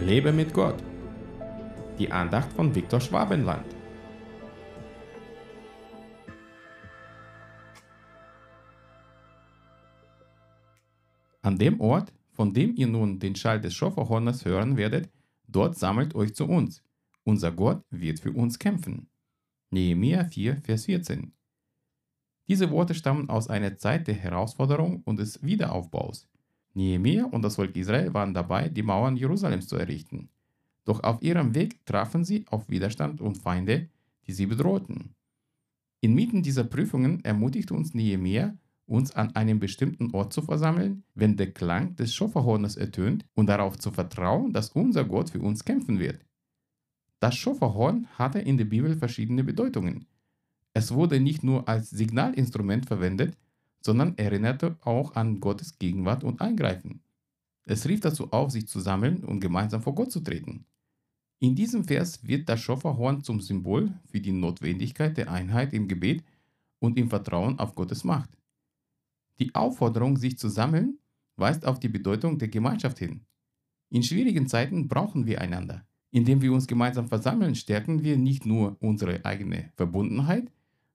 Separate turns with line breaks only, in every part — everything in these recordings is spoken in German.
Lebe mit Gott. Die Andacht von Viktor Schwabenland. An dem Ort, von dem ihr nun den Schall des Schofferhornes hören werdet, dort sammelt euch zu uns. Unser Gott wird für uns kämpfen. Nehemiah 4, Vers 14. Diese Worte stammen aus einer Zeit der Herausforderung und des Wiederaufbaus. Nehemiah und das Volk Israel waren dabei, die Mauern Jerusalems zu errichten. Doch auf ihrem Weg trafen sie auf Widerstand und Feinde, die sie bedrohten. Inmitten dieser Prüfungen ermutigte uns Nehemiah, uns an einem bestimmten Ort zu versammeln, wenn der Klang des Schofferhornes ertönt und darauf zu vertrauen, dass unser Gott für uns kämpfen wird. Das Schofferhorn hatte in der Bibel verschiedene Bedeutungen. Es wurde nicht nur als Signalinstrument verwendet, sondern erinnerte auch an Gottes Gegenwart und Eingreifen. Es rief dazu auf, sich zu sammeln und gemeinsam vor Gott zu treten. In diesem Vers wird das Schofferhorn zum Symbol für die Notwendigkeit der Einheit im Gebet und im Vertrauen auf Gottes Macht. Die Aufforderung, sich zu sammeln, weist auf die Bedeutung der Gemeinschaft hin. In schwierigen Zeiten brauchen wir einander. Indem wir uns gemeinsam versammeln, stärken wir nicht nur unsere eigene Verbundenheit,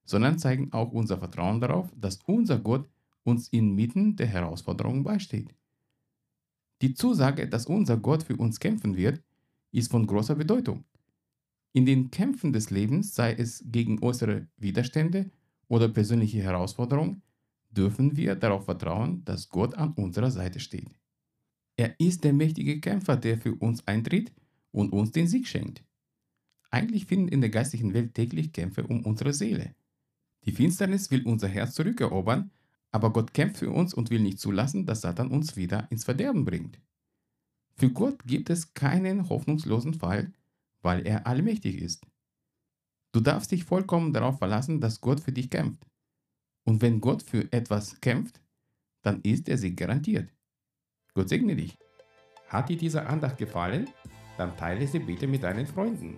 sondern zeigen auch unser Vertrauen darauf, dass unser Gott uns inmitten der Herausforderungen beisteht. Die Zusage, dass unser Gott für uns kämpfen wird, ist von großer Bedeutung. In den Kämpfen des Lebens, sei es gegen äußere Widerstände oder persönliche Herausforderungen, dürfen wir darauf vertrauen, dass Gott an unserer Seite steht. Er ist der mächtige Kämpfer, der für uns eintritt und uns den Sieg schenkt. Eigentlich finden in der geistigen Welt täglich Kämpfe um unsere Seele. Die Finsternis will unser Herz zurückerobern, aber Gott kämpft für uns und will nicht zulassen, dass Satan uns wieder ins Verderben bringt. Für Gott gibt es keinen hoffnungslosen Fall, weil er allmächtig ist. Du darfst dich vollkommen darauf verlassen, dass Gott für dich kämpft. Und wenn Gott für etwas kämpft, dann ist der Sieg garantiert. Gott segne dich. Hat dir diese Andacht gefallen? Dann teile sie bitte mit deinen Freunden.